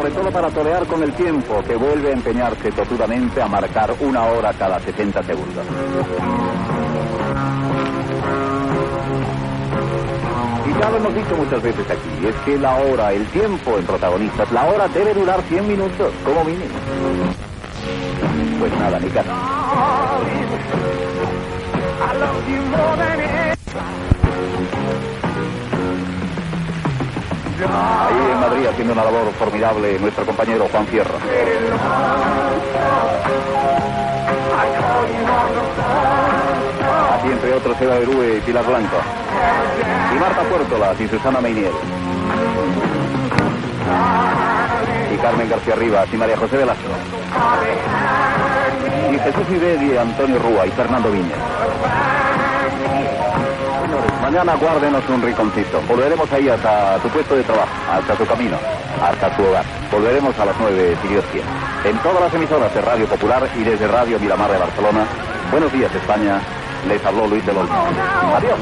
sobre todo para torear con el tiempo, que vuelve a empeñarse totudamente a marcar una hora cada 60 segundos. Y ya lo hemos dicho muchas veces aquí, es que la hora, el tiempo en protagonistas, la hora debe durar 100 minutos, como mínimo. Pues nada, ni caso. Ahí en Madrid haciendo una labor formidable nuestro compañero Juan Fierro. Así entre otros Eva Berúe y Pilar Blanco. Y Marta Puertolas y Susana Meinier. Y Carmen García Rivas y María José Velasco. Y Jesús Ibedi, Antonio Rúa y Fernando Viña. Mañana guárdenos un rinconcito. Volveremos ahí hasta tu puesto de trabajo, hasta tu camino, hasta tu hogar. Volveremos a las nueve, si Dios quiere. En todas las emisoras de Radio Popular y desde Radio Miramar de Barcelona. Buenos días, España. Les habló Luis del Olmo. Adiós.